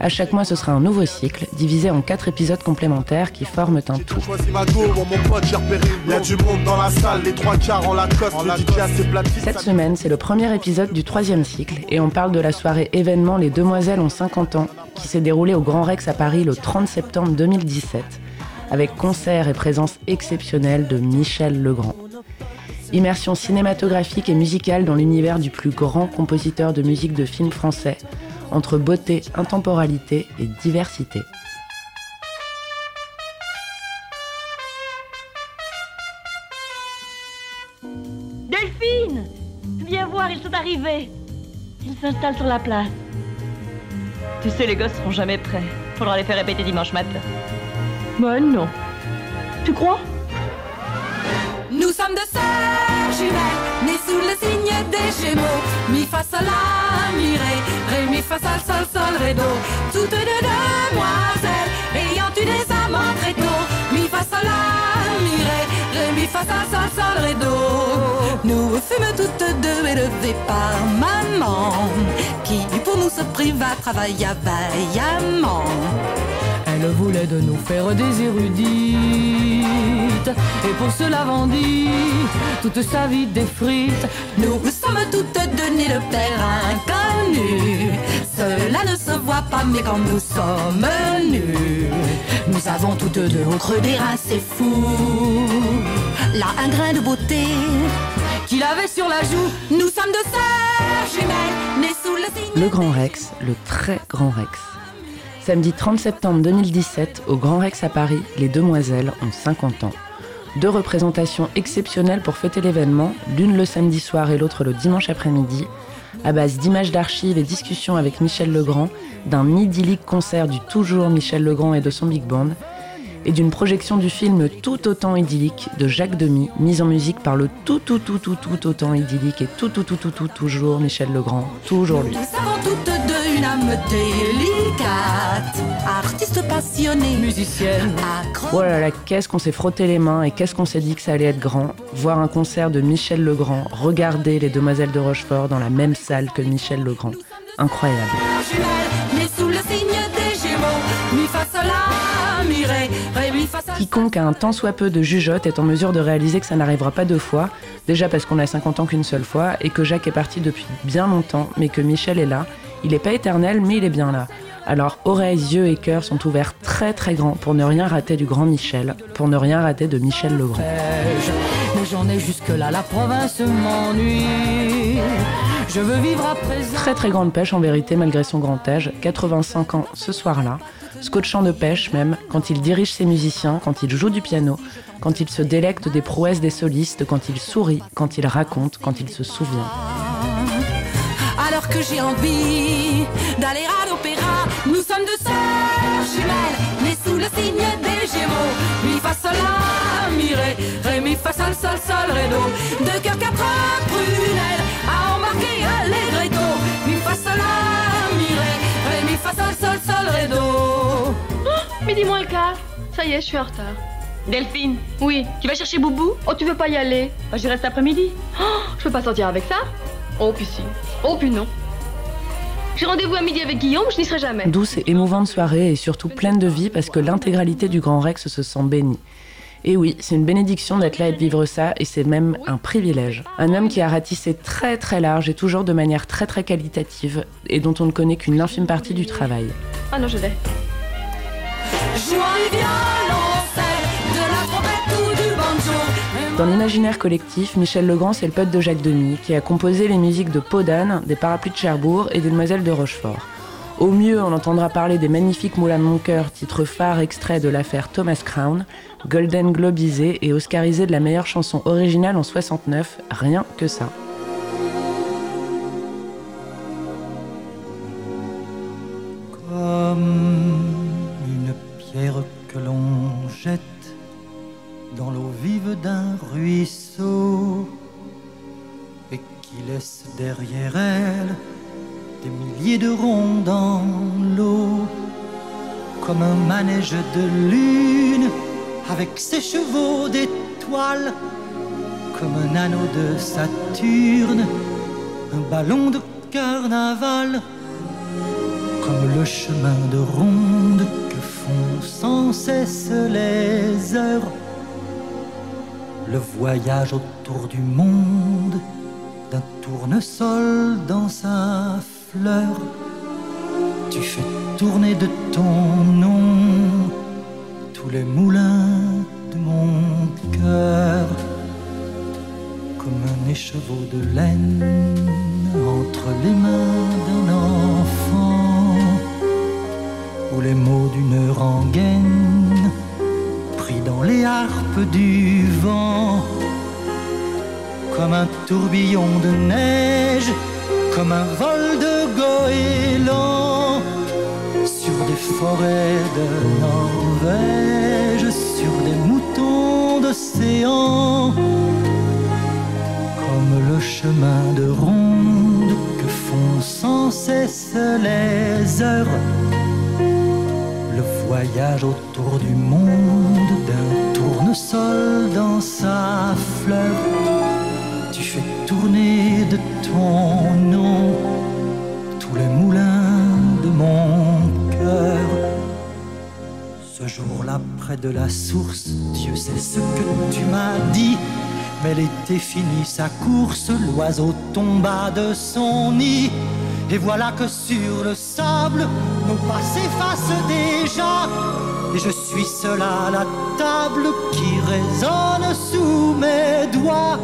À chaque mois, ce sera un nouveau cycle, divisé en quatre épisodes complémentaires qui forment un tout. Cette semaine, c'est le premier épisode du troisième cycle, et on parle de la soirée événement Les Demoiselles ont 50 ans, qui s'est déroulée au Grand Rex à Paris le 30 septembre 2017, avec concert et présence exceptionnelle de Michel Legrand. Immersion cinématographique et musicale dans l'univers du plus grand compositeur de musique de film français, entre beauté, intemporalité et diversité. Delphine Viens voir, ils sont arrivés. Ils s'installent sur la place. Tu sais, les gosses seront jamais prêts. Faudra les faire répéter dimanche matin. Bah non. Tu crois? Nous sommes de sœurs jumelles, nées sous le signe des Gémeaux. Mi fa sol la mi ré, ré mi fa sol sol sol. Toutes deux demoiselles ayant eu des amants très tôt. Mi fa sol la mi ré, ré mi fa sol sol sol. Nous fûmes toutes deux élevées par maman, qui pour nous se priva travailla vaillamment. Voulait de nous faire des érudites. Et pour cela vendit toute sa vie des frites. Nous sommes toutes deux nées de père inconnu Cela ne se voit pas mais quand nous sommes nus Nous avons toutes deux au creux des reins c'est fou. Là un grain de beauté Qu'il avait sur la joue. Nous sommes deux sœurs jumelles Nées sous le signe Le Grand Rex, le très Grand Rex. Samedi 30 septembre 2017, au Grand Rex à Paris, les demoiselles ont 50 ans. Deux représentations exceptionnelles pour fêter l'événement, l'une le samedi soir et l'autre le dimanche après-midi, à base d'images d'archives et discussions avec Michel Legrand, d'un idyllique concert du toujours Michel Legrand et de son big band, et d'une projection du film tout autant idyllique de Jacques Demy, mise en musique par le tout tout tout tout tout autant idyllique et tout tout tout tout tout toujours Michel Legrand, toujours lui. Une âme délicate Artiste passionné Musicienne accro Oh là qu'est-ce qu'on s'est frotté les mains et qu'est-ce qu'on s'est dit que ça allait être grand. Voir un concert de Michel Legrand, regarder les Demoiselles de Rochefort dans la même salle que Michel Legrand. Incroyable. Quiconque a un tant soit peu de jugeote est en mesure de réaliser que ça n'arrivera pas deux fois, déjà parce qu'on a 50 ans qu'une seule fois, et que Jacques est parti depuis bien longtemps, mais que Michel est là. Il n'est pas éternel, mais il est bien là. Alors oreilles, yeux et cœurs sont ouverts très très grands pour ne rien rater du grand Michel, pour ne rien rater de Michel Legrand. Mais j'en ai jusque là, la province m'ennuie Je veux vivre à présent Très très grande pêche en vérité malgré son grand âge, 85 ans ce soir-là, scotchant de pêche même, quand il dirige ses musiciens, quand il joue du piano, quand il se délecte des prouesses des solistes, quand il sourit, quand il raconte, quand il se souvient. Alors que j'ai envie d'aller à l'opéra. Nous sommes deux sœurs jumelles Nées sous le signe des Gémeaux. Mi fa sol la mi ré. Ré mi fa sol sol sol ré do. Deux cœurs quatre prunelles À embarquer allegretto. Mi fa sol la mi ré. Ré mi fa sol sol sol ré do. Midi moins le quart. Ça y est, je suis en retard. Delphine. Oui. Tu vas chercher Boubou? Oh, tu veux pas y aller. Bah, j'y reste après-midi. Oh, je peux pas sortir avec ça? Oh, puis si. Oh, puis non. J'ai rendez-vous à midi avec Guillaume, je n'y serai jamais. Douce et émouvante soirée et surtout pleine de vie parce que l'intégralité du Grand Rex se sent bénie. Et oui, c'est une bénédiction d'être là et de vivre ça, et c'est même un privilège. Un homme qui a ratissé très très large et toujours de manière très très qualitative, et dont on ne connaît qu'une infime partie du travail. Ah non, je les violoncelles Dans l'imaginaire collectif, Michel Legrand, c'est le pote de Jacques Demy, qui a composé les musiques de Peau d'âne, des Parapluies de Cherbourg et des Demoiselles de Rochefort. Au mieux, on entendra parler des magnifiques Moulins de mon cœur, titre phare extrait de l'affaire Thomas Crown, Golden Globisé et Oscarisé de la meilleure chanson originale en 69, rien que ça. Dans l'eau vive d'un ruisseau, qui laisse derrière elle des milliers de ronds dans l'eau, comme un manège de lune avec ses chevaux d'étoiles, comme un anneau de Saturne, un ballon de carnaval, comme le chemin de ronde que font sans cesse les heures, le voyage autour du monde d'un tournesol dans sa fleur. Tu fais tourner de ton nom tous les moulins de mon cœur, comme un écheveau de laine entre les mains d'un enfant, ou les mots d'une rengaine dans les harpes du vent. Comme un tourbillon de neige, comme un vol de goéland sur des forêts de Norvège, sur des moutons d'océan, comme le chemin de ronde que font sans cesse les heures. Le voyage autour du monde d'un tournesol dans sa fleur tu fais tourner de ton nom tous les moulins de mon cœur. Ce jour-là, près de la source, Dieu sait ce que tu m'as dit. Mais l'été finit sa course, l'oiseau tomba de son nid. Et voilà que sur le sable, nos pas s'effacent déjà. Et je suis seul à la table qui résonne sous mes doigts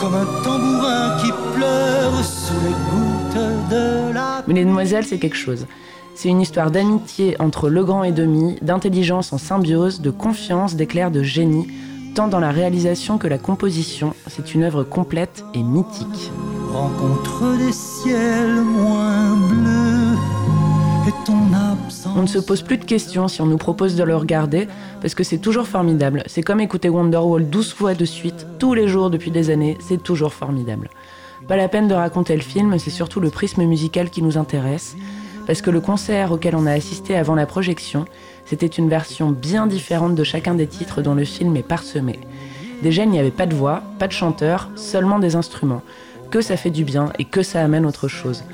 comme un tambourin qui pleure sous les gouttes de la. Mais Les Demoiselles, c'est quelque chose. C'est une histoire d'amitié entre Legrand et Demi, d'intelligence en symbiose, de confiance, d'éclair de génie, tant dans la réalisation que la composition. C'est une œuvre complète et mythique. Des ciels moins bleus. On ne se pose plus de questions si on nous propose de le regarder, parce que c'est toujours formidable. C'est comme écouter Wonderwall 12 fois de suite, tous les jours depuis des années, c'est toujours formidable. Pas la peine de raconter le film, c'est surtout le prisme musical qui nous intéresse, parce que le concert auquel on a assisté avant la projection, c'était une version bien différente de chacun des titres dont le film est parsemé. Déjà, il n'y avait pas de voix, pas de chanteur, seulement des instruments. Que ça fait du bien et que ça amène autre chose.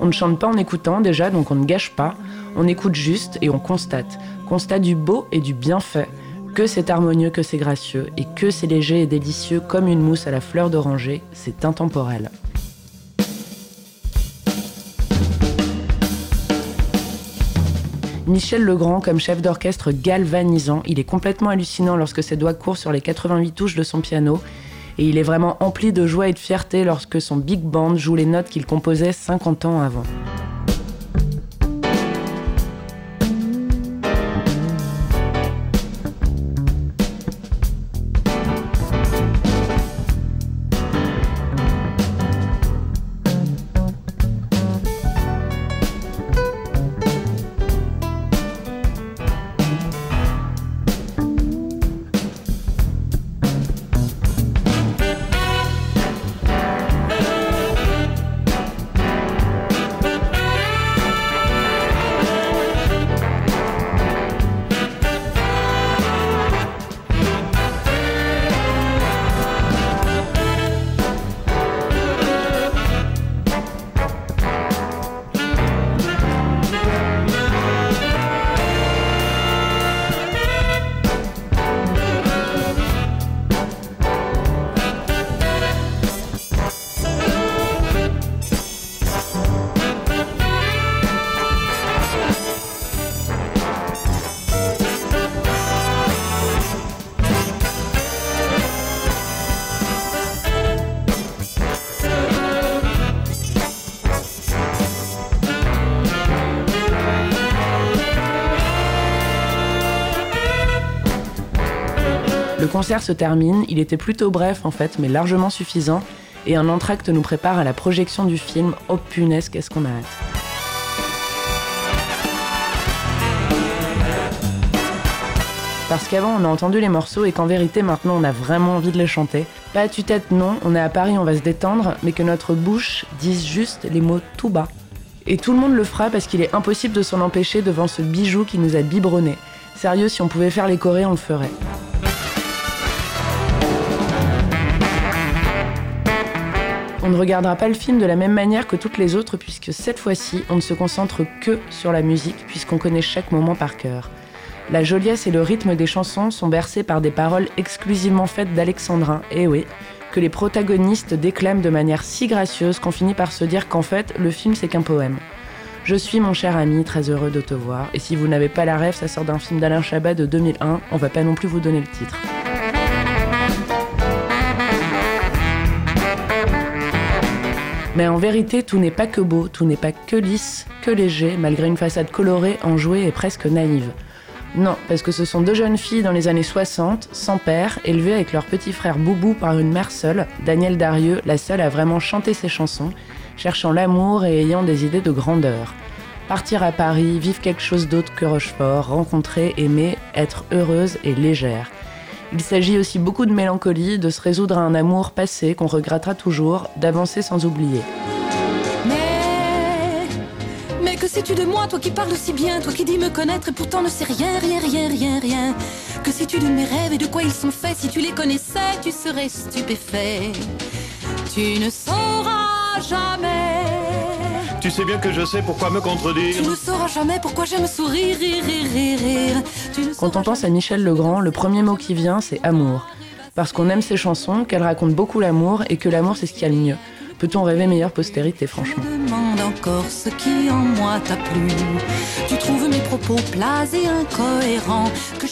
On ne chante pas en écoutant déjà, donc on ne gâche pas. On écoute juste et on constate. Constate du beau et du bien fait. Que c'est harmonieux, que c'est gracieux, et que c'est léger et délicieux comme une mousse à la fleur d'oranger, c'est intemporel. Michel Legrand comme chef d'orchestre galvanisant, il est complètement hallucinant lorsque ses doigts courent sur les 88 touches de son piano, et il est vraiment empli de joie et de fierté lorsque son big band joue les notes qu'il composait 50 ans avant. Le concert se termine, il était plutôt bref en fait, mais largement suffisant, et un entracte nous prépare à la projection du film. Oh punaise, qu'est-ce qu'on a parce qu'avant on a entendu les morceaux et qu'en vérité maintenant on a vraiment envie de les chanter. Pas à tue-tête non, on est à Paris, on va se détendre, mais que notre bouche dise juste les mots tout bas. Et tout le monde le fera parce qu'il est impossible de s'en empêcher devant ce bijou qui nous a biberonné. Sérieux, si on pouvait faire les chorés, on le ferait. On ne regardera pas le film de la même manière que toutes les autres puisque cette fois-ci, on ne se concentre que sur la musique puisqu'on connaît chaque moment par cœur. La joliesse et le rythme des chansons sont bercés par des paroles exclusivement faites d'Alexandrin, et eh oui, que les protagonistes déclament de manière si gracieuse qu'on finit par se dire qu'en fait, le film c'est qu'un poème. Je suis mon cher ami, très heureux de te voir, et si vous n'avez pas la rêve, ça sort d'un film d'Alain Chabat de 2001, on va pas non plus vous donner le titre. Mais en vérité, tout n'est pas que beau, tout n'est pas que lisse, que léger, malgré une façade colorée, enjouée et presque naïve. Non, parce que ce sont deux jeunes filles dans les années 60, sans père, élevées avec leur petit frère Boubou par une mère seule, Danielle Darieux, la seule à vraiment chanter ses chansons, cherchant l'amour et ayant des idées de grandeur. Partir à Paris, vivre quelque chose d'autre que Rochefort, rencontrer, aimer, être heureuse et légère. Il s'agit aussi beaucoup de mélancolie, de se résoudre à un amour passé qu'on regrettera toujours, d'avancer sans oublier. Mais, que sais-tu de moi, toi qui parles si bien, toi qui dis me connaître et pourtant ne sais rien, rien, rien, rien, rien. Que sais-tu de mes rêves et de quoi ils sont faits? Si tu les connaissais, tu serais stupéfait. Tu ne sauras jamais. Tu sais bien que je sais pourquoi me contredire. Tu ne sauras jamais pourquoi j'aime sourire, rire, rire, rire, rire. Quand on pense à Michel Legrand, le premier mot qui vient, c'est amour. Parce qu'on aime ses chansons, qu'elles racontent beaucoup l'amour et que l'amour, c'est ce qu'il y a le mieux. Peut-on rêver meilleure postérité, franchement? demande encore ce qui en moi t'a plu. Tu trouves mes propos plats et incohérents.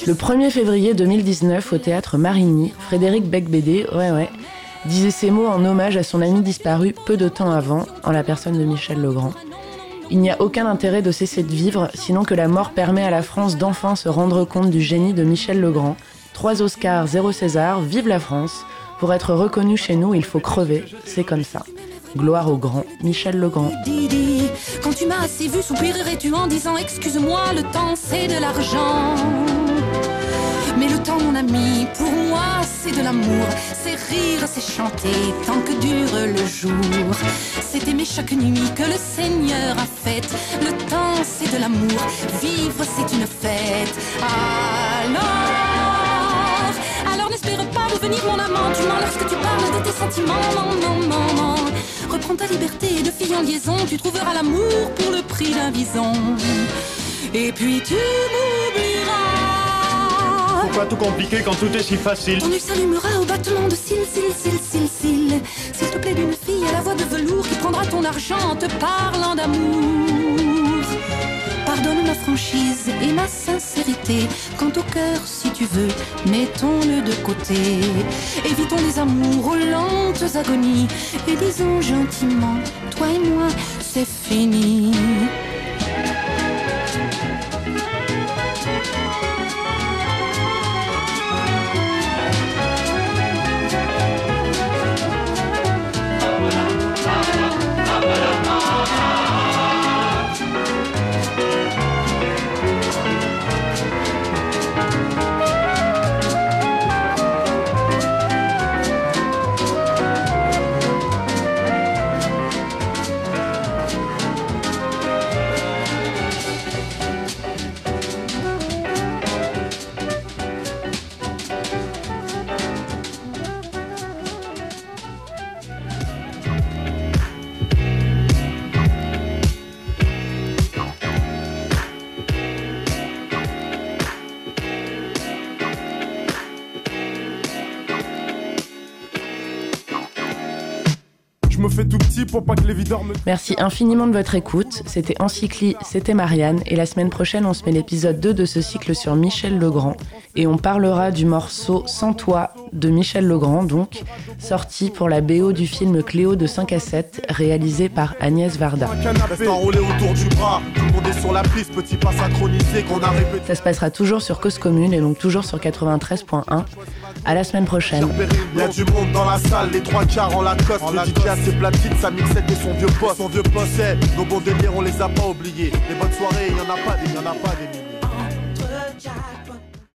Le 1er février 2019, au théâtre Marigny, Frédéric Becbédé, ouais ouais, disait ces mots en hommage à son ami disparu peu de temps avant, en la personne de Michel Legrand. Il n'y a aucun intérêt de cesser de vivre, sinon que la mort permet à la France d'enfin se rendre compte du génie de Michel Legrand. Trois Oscars, zéro César, vive la France. Pour être reconnu chez nous, il faut crever, c'est comme ça. Gloire au grand Michel Legrand. Quand tu m'as assez vu, soupirerais-tu en disant Excuse-moi, le temps c'est de l'argent? Mais le temps, mon ami, pour moi, c'est de l'amour. C'est rire, c'est chanter tant que dure le jour. C'est aimer chaque nuit que le Seigneur a faite. Le temps, c'est de l'amour. Vivre, c'est une fête. Alors, alors n'espère pas devenir mon amant. Du moins, lorsque tu parles de tes sentiments, non, non, non. Reprends ta liberté de fille en liaison. Tu trouveras l'amour pour le prix d'un bison. Et puis tu m'oublieras pourquoi tout compliqué quand tout est si facile Ton œil s'allumera au battement de cils, cils, cils, cils, cils. S'il te plaît d'une fille à la voix de velours qui prendra ton argent en te parlant d'amour. Pardonne ma franchise et ma sincérité. Quant au cœur, si tu veux, mettons-le de côté. Évitons les amours aux lentes agonies et disons gentiment, toi et moi, c'est fini. Merci infiniment de votre écoute. C'était Encycli, c'était Marianne. Et la semaine prochaine, on se met l'épisode 2 de ce cycle sur Michel Legrand. Et on parlera du morceau Sans toi de Michel Legrand, donc, sorti pour la BO du film Cléo de 5 à 7, réalisé par Agnès Varda. Ça se passera toujours sur Cause Commune et donc toujours sur 93.1. À la semaine prochaine. Il y a du monde dans la salle, les trois quarts en Lacoste. En la DJ à ses platines, sa mixette et son vieux poste. Son vieux poste, nos bons délires, on les a pas oubliés. Les bonnes soirées, il y en a pas des, il y en a pas des mini.